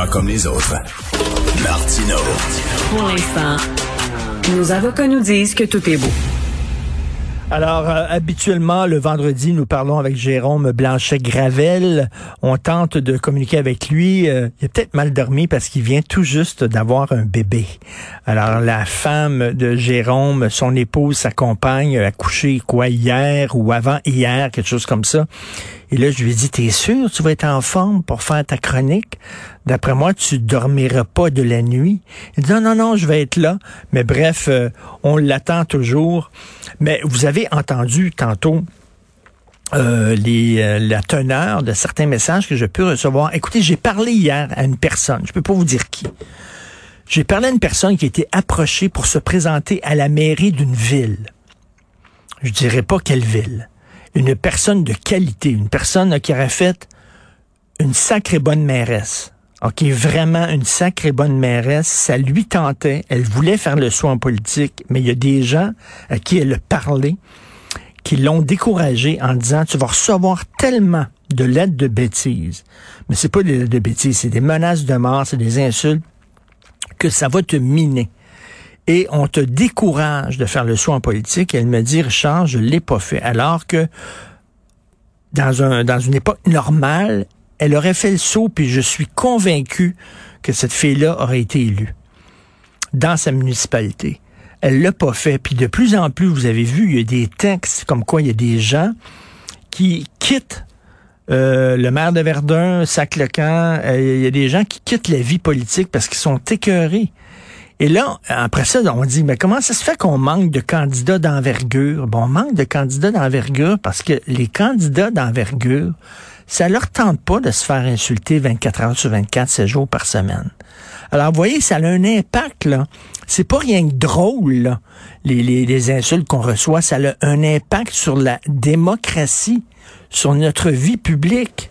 Pas comme les autres. Martino. Pour l'instant, nos avocats nous disent que tout est beau. Alors, euh, habituellement, le vendredi, nous parlons avec Jérôme Blanchet-Gravel. On tente de communiquer avec lui. Euh, il a peut-être mal dormi parce qu'il vient tout juste d'avoir un bébé. Alors, la femme de Jérôme, son épouse, sa compagne, a couché quoi hier ou avant hier, quelque chose comme ça. Et là, je lui ai dit, t'es sûr, tu vas être en forme pour faire ta chronique? D'après moi, tu dormiras pas de la nuit. Il dit, non, non, non, je vais être là. Mais bref, euh, on l'attend toujours. Mais vous avez entendu tantôt euh, les, euh, la teneur de certains messages que je peux recevoir. Écoutez, j'ai parlé hier à une personne, je peux pas vous dire qui. J'ai parlé à une personne qui a été approchée pour se présenter à la mairie d'une ville. Je dirais pas quelle ville une personne de qualité, une personne qui aurait fait une sacrée bonne mairesse. OK, vraiment une sacrée bonne mairesse, ça lui tentait, elle voulait faire le soin politique, mais il y a des gens à qui elle a parlé qui l'ont découragé en disant tu vas recevoir tellement de lettres de bêtises. Mais c'est pas des lettres de bêtises, c'est des menaces de mort, c'est des insultes que ça va te miner et on te décourage de faire le saut en politique. elle me dit, Richard, je l'ai pas fait. Alors que dans, un, dans une époque normale, elle aurait fait le saut, puis je suis convaincu que cette fille-là aurait été élue dans sa municipalité. Elle l'a pas fait. Puis de plus en plus, vous avez vu, il y a des textes comme quoi il y a des gens qui quittent euh, le maire de Verdun, Sac-le-Camp. Euh, il y a des gens qui quittent la vie politique parce qu'ils sont écœurés. Et là, après ça, on dit, mais comment ça se fait qu'on manque de candidats d'envergure? Bon, on manque de candidats d'envergure parce que les candidats d'envergure, ça leur tente pas de se faire insulter 24 heures sur 24, 7 jours par semaine. Alors, vous voyez, ça a un impact, là. C'est pas rien que drôle, les, les, les insultes qu'on reçoit. Ça a un impact sur la démocratie, sur notre vie publique.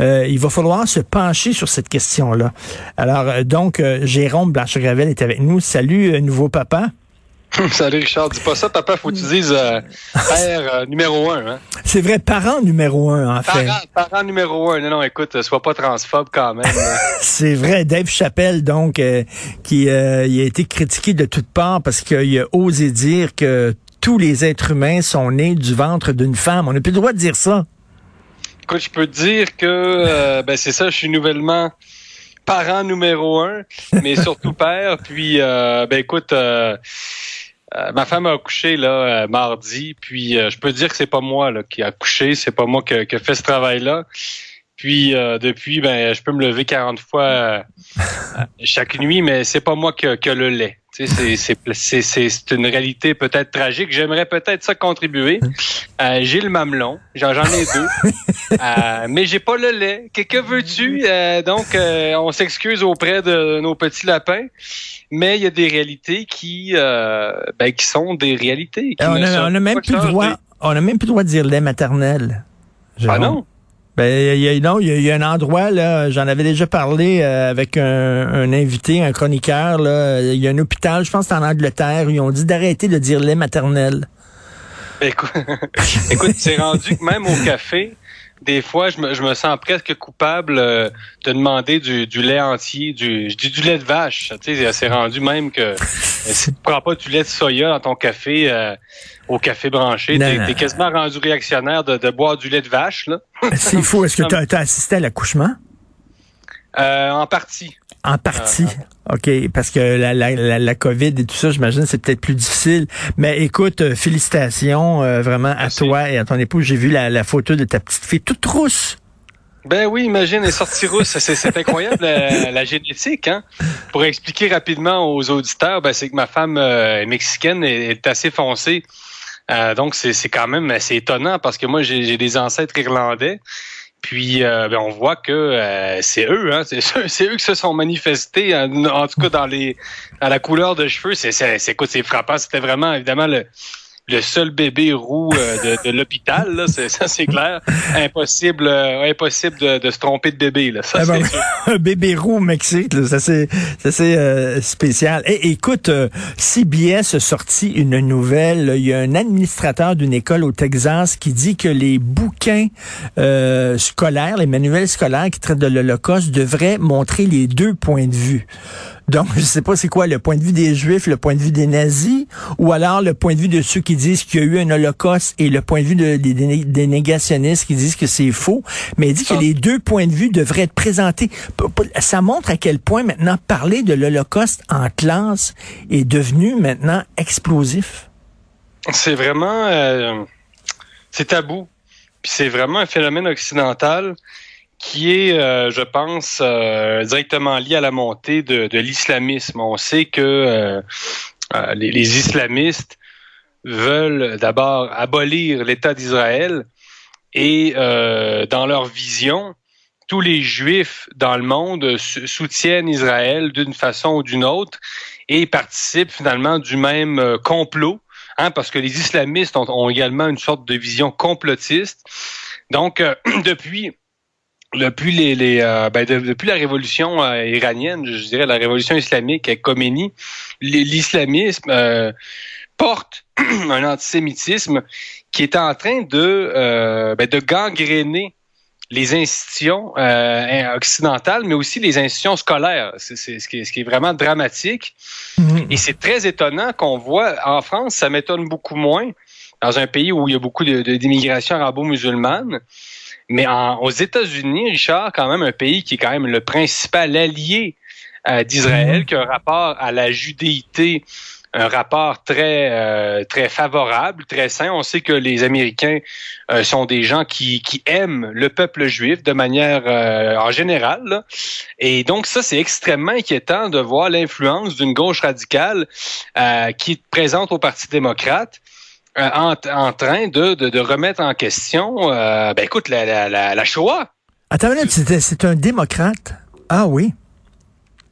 Euh, il va falloir se pencher sur cette question-là. Alors, euh, donc, euh, Jérôme Blanche-Gravel est avec nous. Salut, nouveau papa. Salut Richard, dis pas ça, papa, faut que tu dises père numéro un. Hein? C'est vrai, parent numéro un, en fait. Parent, numéro un. Non, non, écoute, sois pas transphobe quand même. C'est vrai, Dave Chappelle, donc, qui il a été critiqué de toutes parts parce qu'il a osé dire que tous les êtres humains sont nés du ventre d'une femme. On n'a plus le droit de dire ça. Écoute, je peux te dire que euh, ben c'est ça, je suis nouvellement parent numéro un, mais surtout père. Puis euh, ben écoute, euh, ma femme a accouché là mardi, puis je peux te dire que c'est pas moi là qui a accouché, c'est pas moi qui, qui a fait ce travail-là. Puis depuis, ben je peux me lever 40 fois chaque nuit, mais c'est pas moi qui qui a le lait. C'est une réalité peut-être tragique. J'aimerais peut-être ça contribuer. Euh, j'ai le mamelon, j'en ai deux, euh, mais j'ai pas le lait. Que, que veux-tu? Euh, Donc, euh, on s'excuse auprès de nos petits lapins, mais il y a des réalités qui, euh, ben, qui sont des réalités. on, a, même plus droit. On a même plus le droit de dire lait maternel. Ah non? Ben, y a, non, il y, a un endroit, là, j'en avais déjà parlé euh, avec un, invité, un chroniqueur, là. Il y a un hôpital, je pense que c'est en Angleterre, où ils ont dit d'arrêter de dire lait maternel. Écoute, écoute c'est rendu que même au café, des fois, je me, je me sens presque coupable euh, de demander du, du, lait entier, du, je dis du lait de vache. Tu sais, c'est rendu même que si tu prends pas du lait de soya dans ton café euh, au café branché, t'es es quasiment rendu réactionnaire de, de, boire du lait de vache. là. C'est fou. Est-ce que tu as, assisté à l'accouchement? Euh, en partie. En partie. Ah. OK, parce que la, la, la, COVID et tout ça, j'imagine, c'est peut-être plus difficile. Mais écoute, euh, félicitations euh, vraiment à toi et à ton épouse. J'ai vu la, la, photo de ta petite fille toute rousse. Ben oui, imagine, elle est sortie rousse. C'est incroyable, la, génétique. Hein? Pour expliquer rapidement aux auditeurs, ben, c'est que ma femme euh, mexicaine est, est, assez foncée. Donc, c'est quand même assez étonnant parce que moi, j'ai des ancêtres irlandais. Puis euh, ben, on voit que euh, c'est eux, hein, c'est eux qui se sont manifestés, en, tout cas dans les à la couleur de cheveux. C'est c'est c'est frappant. C'était vraiment évidemment le le seul bébé roux euh, de, de l'hôpital. Ça c'est clair. Impossible, euh, impossible de, de, se tromper de bébé. Là. Ça, Ah ben, un bébé roux au Mexique, là, ça c'est euh, spécial. Et écoute, euh, CBS a sorti une nouvelle. Il y a un administrateur d'une école au Texas qui dit que les bouquins euh, scolaires, les manuels scolaires qui traitent de l'Holocauste devraient montrer les deux points de vue. Donc, je sais pas c'est quoi le point de vue des Juifs, le point de vue des nazis, ou alors le point de vue de ceux qui disent qu'il y a eu un holocauste et le point de vue de- des, négationnistes qui disent que c'est faux. Mais il dit que Ça- les deux points de vue devraient être présentés. Ça montre à quel point maintenant parler de l'holocauste en classe est devenu maintenant explosif. C'est vraiment, euh, c'est tabou. Puis c'est vraiment un phénomène occidental qui est, euh, je pense, euh, directement lié à la montée de, de l'islamisme. On sait que euh, euh, les, les islamistes veulent d'abord abolir l'État d'Israël et euh, dans leur vision, tous les juifs dans le monde sou- soutiennent Israël d'une façon ou d'une autre et participent finalement du même euh, complot, hein, parce que les islamistes ont, ont également une sorte de vision complotiste. Donc, depuis depuis les, les euh, ben, de- depuis la révolution euh, iranienne, je dirais la révolution islamique avec Khomeini, l'islamisme euh, porte un antisémitisme qui est en train de euh, ben, de gangréner les institutions euh, occidentales, mais aussi les institutions scolaires. C'est ce, qui est, ce qui est vraiment dramatique. Et c'est très étonnant qu'on voit en France, ça m'étonne beaucoup moins, dans un pays où il y a beaucoup d'immigration arabo-musulmane. Mais en- aux États-Unis, Richard, quand même un pays qui est quand même le principal allié euh, d'Israël, Mhm. qui a un rapport à la judéité, un rapport très euh, très favorable, très sain. On sait que les Américains euh, sont des gens qui, qui aiment le peuple juif de manière euh, en général. là. Et donc ça, c'est extrêmement inquiétant de voir l'influence d'une gauche radicale euh, qui est présente au Parti démocrate. Euh, en, en train de, de, de remettre en question, euh, ben écoute, la, la, la, la Shoah. Attends une c'est un démocrate. Ah oui.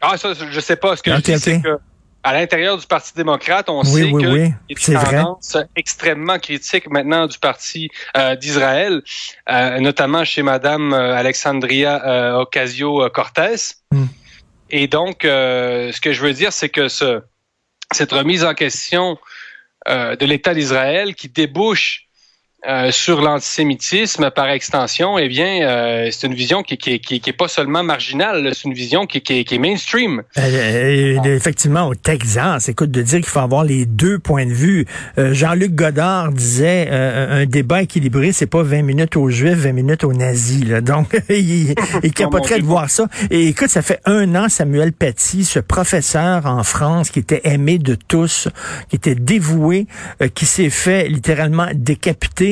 Ah, ça, je sais pas. Ce que je dis, ok. c'est que à l'intérieur du Parti démocrate, on Oui, sait oui, que oui, y a vrai. tendances extrêmement critiques maintenant du Parti euh, d'Israël, euh, notamment chez Madame euh, Alexandria euh, Ocasio-Cortez. Hmm. Et donc, euh, ce que je veux dire, c'est que ce, cette remise en question de l'État d'Israël qui débouche euh, sur l'antisémitisme par extension, eh bien, euh, c'est une vision qui, qui, qui, qui est pas seulement marginale, c'est une vision qui, qui, qui est mainstream. Euh, euh, effectivement, au Texas, écoute, de dire qu'il faut avoir les deux points de vue. Euh, Jean-Luc Godard disait euh, un débat équilibré, c'est pas 20 minutes aux Juifs, 20 minutes aux nazis. Là. Donc, il, il capoterait de voir ça. Et écoute, ça fait un an, Samuel Paty, ce professeur en France qui était aimé de tous, qui était dévoué, euh, qui s'est fait littéralement décapiter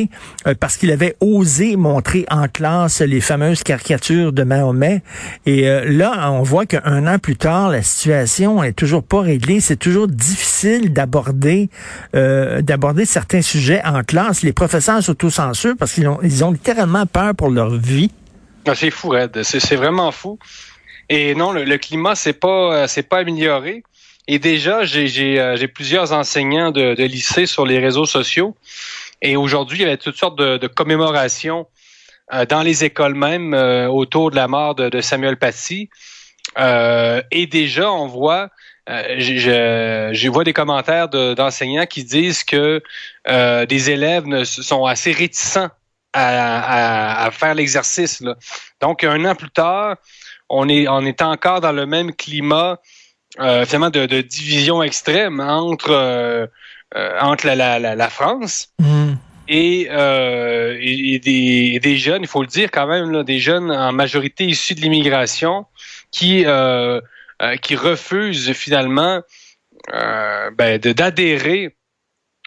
euh, parce qu'il avait osé montrer en classe les fameuses caricatures de Mahomet. Et euh, là, on voit qu'un an plus tard, la situation est toujours pas réglée. C'est toujours difficile d'aborder euh, certains sujets en classe. Les professeurs s'autocensurent parce qu'ils ont, littéralement peur pour leur vie. Ah, C'est fou, Red. C'est vraiment fou. Et non, le, climat c'est pas pas amélioré. Et déjà, j'ai plusieurs enseignants de lycée sur les réseaux sociaux. Et aujourd'hui, il y avait toutes sortes de, commémorations euh, dans les écoles même euh, autour de la mort de, Samuel Paty. Euh, et déjà, on voit, euh, je, vois des commentaires de- d'enseignants qui disent que des élèves sont assez réticents à, faire l'exercice. Donc, un an plus tard, on est, on est encore dans le même climat finalement de, division extrême entre, entre la, la, la, la France et, euh, et, des, des jeunes, il faut le dire quand même, là, des jeunes en majorité issus de l'immigration qui, euh, euh, qui refusent finalement euh, ben, d'adhérer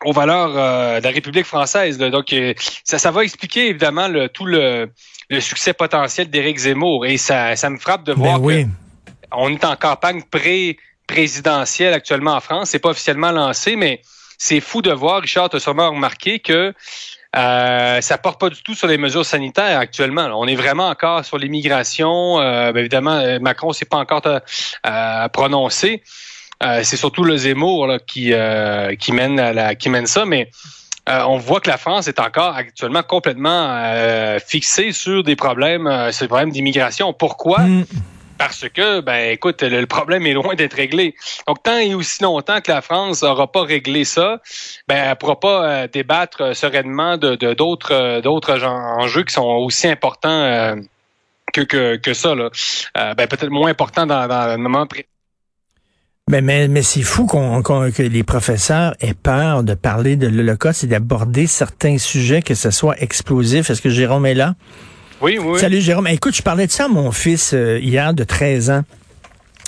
aux valeurs euh, de la République française. là. Donc, euh, ça, ça va expliquer évidemment le, tout le, le succès potentiel d'Éric Zemmour. Et ça, ça me frappe de Ben voir oui. on est en campagne pré-présidentielle actuellement en France. C'est pas officiellement lancé, mais c'est fou de voir, Richard, tu as sûrement remarqué que euh, ça porte pas du tout sur les mesures sanitaires actuellement. On est vraiment encore sur l'immigration. Euh, ben évidemment, euh, Macron s'est pas encore euh, prononcé. Euh, c'est surtout le Zemmour là, qui, euh, qui, mène la, qui mène ça, mais on voit que la France est encore actuellement complètement fixée sur des problèmes, sur des problèmes d'immigration. Pourquoi? Mm. Parce que, ben, écoute, le, problème est loin d'être réglé. Donc, tant et aussi longtemps que la France n'aura pas réglé ça, ben, elle ne pourra pas débattre sereinement de d'autres d'autres enjeux qui sont aussi importants que, que, que ça. Là. ben, peut-être moins importants dans, dans le moment présent mais, mais, mais c'est fou qu'on, que les professeurs aient peur de parler de l'Holocauste et d'aborder certains sujets, que ce soit explosif. Est-ce que Jérôme est là? Oui, oui. Salut Jérôme. Écoute, je parlais de ça à mon fils euh, hier de 13 ans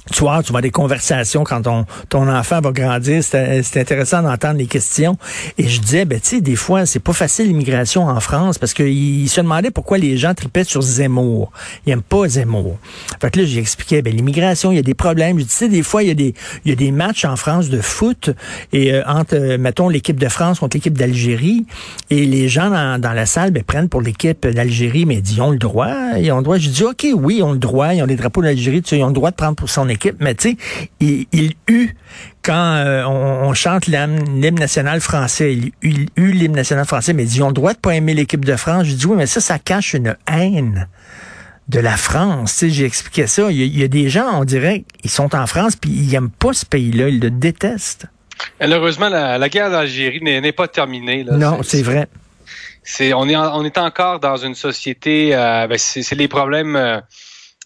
tu vois, tu vois des conversations quand ton, ton enfant va grandir. C'est intéressant d'entendre les questions. Et je disais, ben, tu sais, des fois, c'est pas facile l'immigration en France parce qu'il se demandait pourquoi les gens tripaient sur Zemmour. Ils aiment pas Zemmour. Fait que là, j'expliquais, ben, l'immigration, il y a des problèmes. Je disais, des fois, il y a des, il y a des matchs en France de foot et euh, entre, euh, mettons, l'équipe de France contre l'équipe d'Algérie et les gens dans, dans la salle, ben, prennent pour l'équipe d'Algérie, mais ils ont le droit. Ils ont le droit. Je dis, OK, oui, ils ont le droit. Ils ont les drapeaux d'Algérie. Tu sais, ils ont le droit de prendre pour son équipe mais tu sais, il, il, eut, quand euh, on, chante l'hymne national français, il, il eut l'hymne national français, mais ils ont le droit de pas aimer l'équipe de France. Je dis, oui, mais ça, ça cache une haine de la France. Tu sais, j'ai expliqué ça. Il y, a, des gens, on dirait, ils sont en France, puis ils n'aiment pas ce pays-là, ils le détestent. Malheureusement, la, guerre d'Algérie n'est pas terminée. Là. Non, c'est vrai. C'est on est on est encore dans une société. Euh, ben, c'est les problèmes. Euh,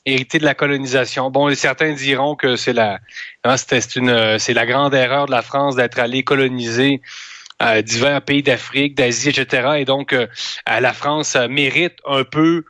hérité de la colonisation. Bon, certains diront que c'est la, hein, une, c'est la grande erreur de la France d'être allée coloniser euh, divers pays d'Afrique, d'Asie, etc. Et donc, euh, la France mérite un peu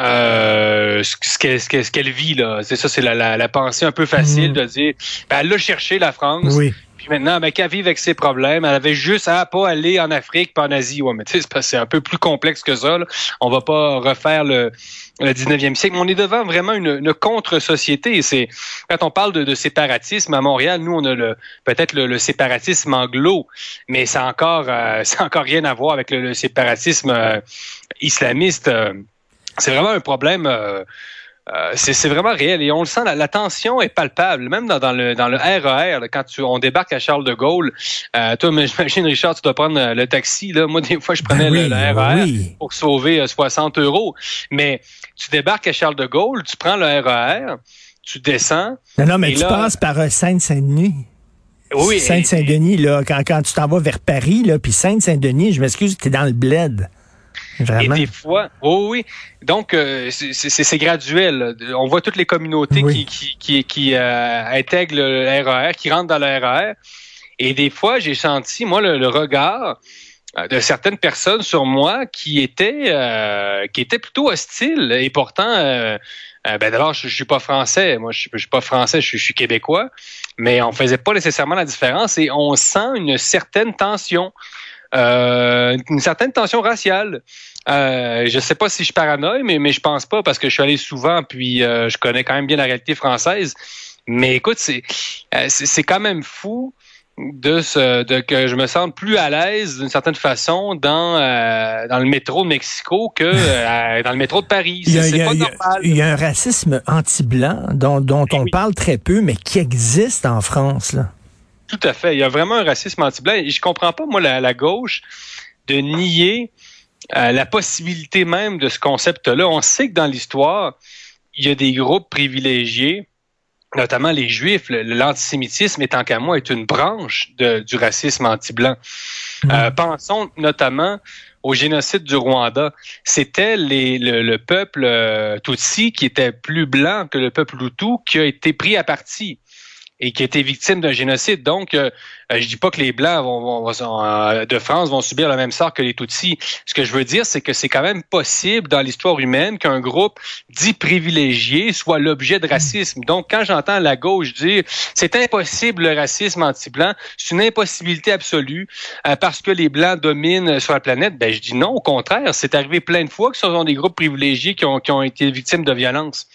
euh, ce qu'elle ce vit là. C'est ça, c'est la, la, pensée un peu facile mmh. de dire, ben, elle a cherché la France. Oui maintenant, ben, qu'elle vit avec ses problèmes, elle avait juste à pas aller en Afrique, pas en Asie. Ouais, mais tu sais, c'est un peu plus complexe que ça. Là. On va pas refaire le, le 19e siècle. Mais on est devant vraiment une, une contre-société. C'est quand on parle de, de, séparatisme à Montréal, nous on a le peut-être le, séparatisme anglo, mais c'est encore euh, encore rien à voir avec le, séparatisme euh, islamiste. C'est vraiment un problème. Euh, euh, c'est vraiment réel et on le sent, la, tension est palpable, même dans, le, dans le RER, e quand tu, on débarque à Charles de Gaulle. Euh, toi, j'imagine, Richard, tu dois prendre euh, le taxi. Là. Moi, des fois, je prenais le, RER e pour sauver 60 euros. Mais tu débarques à Charles de Gaulle, tu prends le RER, e tu descends. Non, non, mais tu passes par Sainte-Saint-Denis. Oui. Sainte-Saint-Denis, là, quand, quand tu t'en vas vers Paris, là, puis Sainte-Saint-Denis, je m'excuse, tu es dans le bled. Et des fois, oh oui. Donc, euh, c'est graduel. On voit toutes les communautés qui, qui, qui, qui euh, intègrent le RER, e qui rentrent dans le RER. Et des fois, j'ai senti, moi, le, regard euh, de certaines personnes sur moi qui étaient qui étaient plutôt hostiles et pourtant ben d'abord je, je, suis pas français moi je, je suis pas français je, je, suis québécois mais on faisait pas nécessairement la différence et on sent une certaine tension euh, une certaine tension raciale. Euh, je sais pas si je paranoïe, mais, mais je pense pas parce que je suis allé souvent, puis euh, je connais quand même bien la réalité française. Mais écoute, c'est euh, c'est quand même fou de ce de que je me sente plus à l'aise d'une certaine façon dans euh, dans le métro de Mexico que dans le métro de Paris. C'est pas normal. Il y a un racisme anti-blanc dont, dont on parle très peu, mais qui existe en France là. Tout à fait. Il y a vraiment un racisme anti-blanc. Et je comprends pas, moi, la, gauche, de nier euh, la possibilité même de ce concept-là. On sait que dans l'histoire, il y a des groupes privilégiés, notamment les Juifs. L'antisémitisme, étant qu'à moi, est une branche du racisme anti-blanc. Mmh. Euh, pensons notamment au génocide du Rwanda. C'était le, le, peuple euh, Tutsi qui était plus blanc que le peuple Hutu qui a été pris à partie et qui a été victime d'un génocide. Donc, euh, euh, je dis pas que les Blancs vont, euh, de France vont subir le même sort que les Tutsis. Ce que je veux dire, c'est que c'est quand même possible dans l'histoire humaine qu'un groupe dit privilégié soit l'objet de racisme. Donc, quand j'entends la gauche dire c'est impossible le racisme anti-blanc, c'est une impossibilité absolue parce que les Blancs dominent sur la planète, ben je dis non, au contraire, c'est arrivé plein de fois que ce sont des groupes privilégiés qui ont, qui ont été victimes de violence.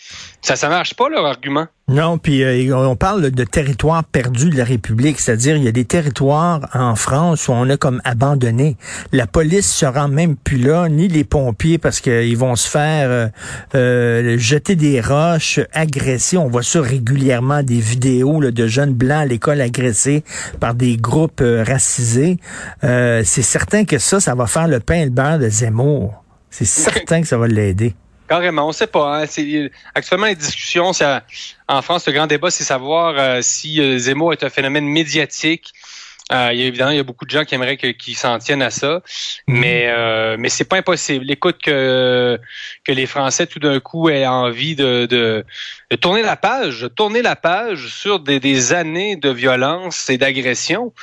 Ça, ça marche pas leur argument. Non, puis euh, on parle de territoire perdu de la République, c'est-à-dire il y a des territoires en France où on a comme abandonné. La police se rend même plus là, ni les pompiers, parce qu'ils vont se faire euh, euh, jeter des roches, agresser. On voit ça régulièrement, des vidéos de jeunes blancs à l'école agressés par des groupes racisés. c'est certain que ça, ça va faire le pain et le beurre de Zemmour. C'est certain que ça va l'aider. Carrément, on sait pas. Hein. actuellement, les discussions, en France, le grand débat, c'est savoir euh, si euh, Zemmour est un phénomène médiatique. Euh, il y a, évidemment, il y a beaucoup de gens qui aimeraient qu'ils s'en tiennent à ça, mhm. mais euh, mais c'est pas impossible. Écoute que que les Français tout d'un coup aient envie de, de, tourner la page, de tourner la page sur des, des années de violence et d'agression.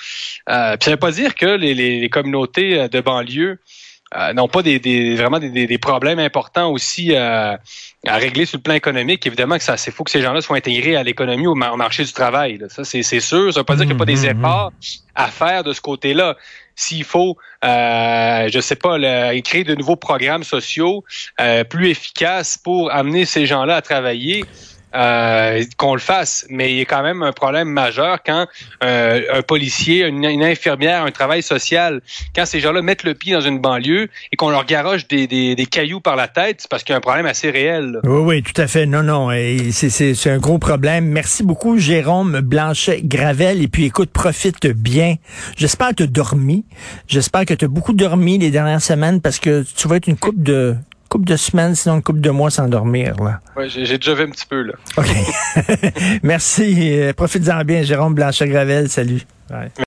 Euh, ça veut pas dire que les, les communautés de banlieue euh, n'ont pas des, des vraiment des, des, problèmes importants aussi euh, à régler sur le plan économique. Évidemment que ça, c'est faut que ces gens-là soient intégrés à l'économie, au, marché du travail. Ça, c'est, c'est sûr. Ça veut pas dire qu'il n'y a pas des mm-hmm. efforts à faire de ce côté-là. S'il faut, euh, je sais pas, le, créer de nouveaux programmes sociaux euh, plus efficaces pour amener ces gens-là à travailler, euh, qu'on le fasse, mais il y a quand même un problème majeur quand euh, un policier, une, infirmière, un travail social, quand ces gens-là mettent le pied dans une banlieue et qu'on leur garoche des, des, des, cailloux par la tête, c'est parce qu'il y a un problème assez réel. Oui, oui, tout à fait. Non, non, c'est un gros problème. Merci beaucoup, Jérôme Blanchet-Gravel. Et puis, écoute, profite bien. J'espère que tu as dormi. J'espère que tu as beaucoup dormi les dernières semaines parce que tu vas être une coupe de couple de semaines, sinon une couple de mois sans dormir. Là. Oui, j'ai déjà vu un petit peu. là. OK. Merci. Profite-en bien, Jérôme Blanchet-Gravel. Salut.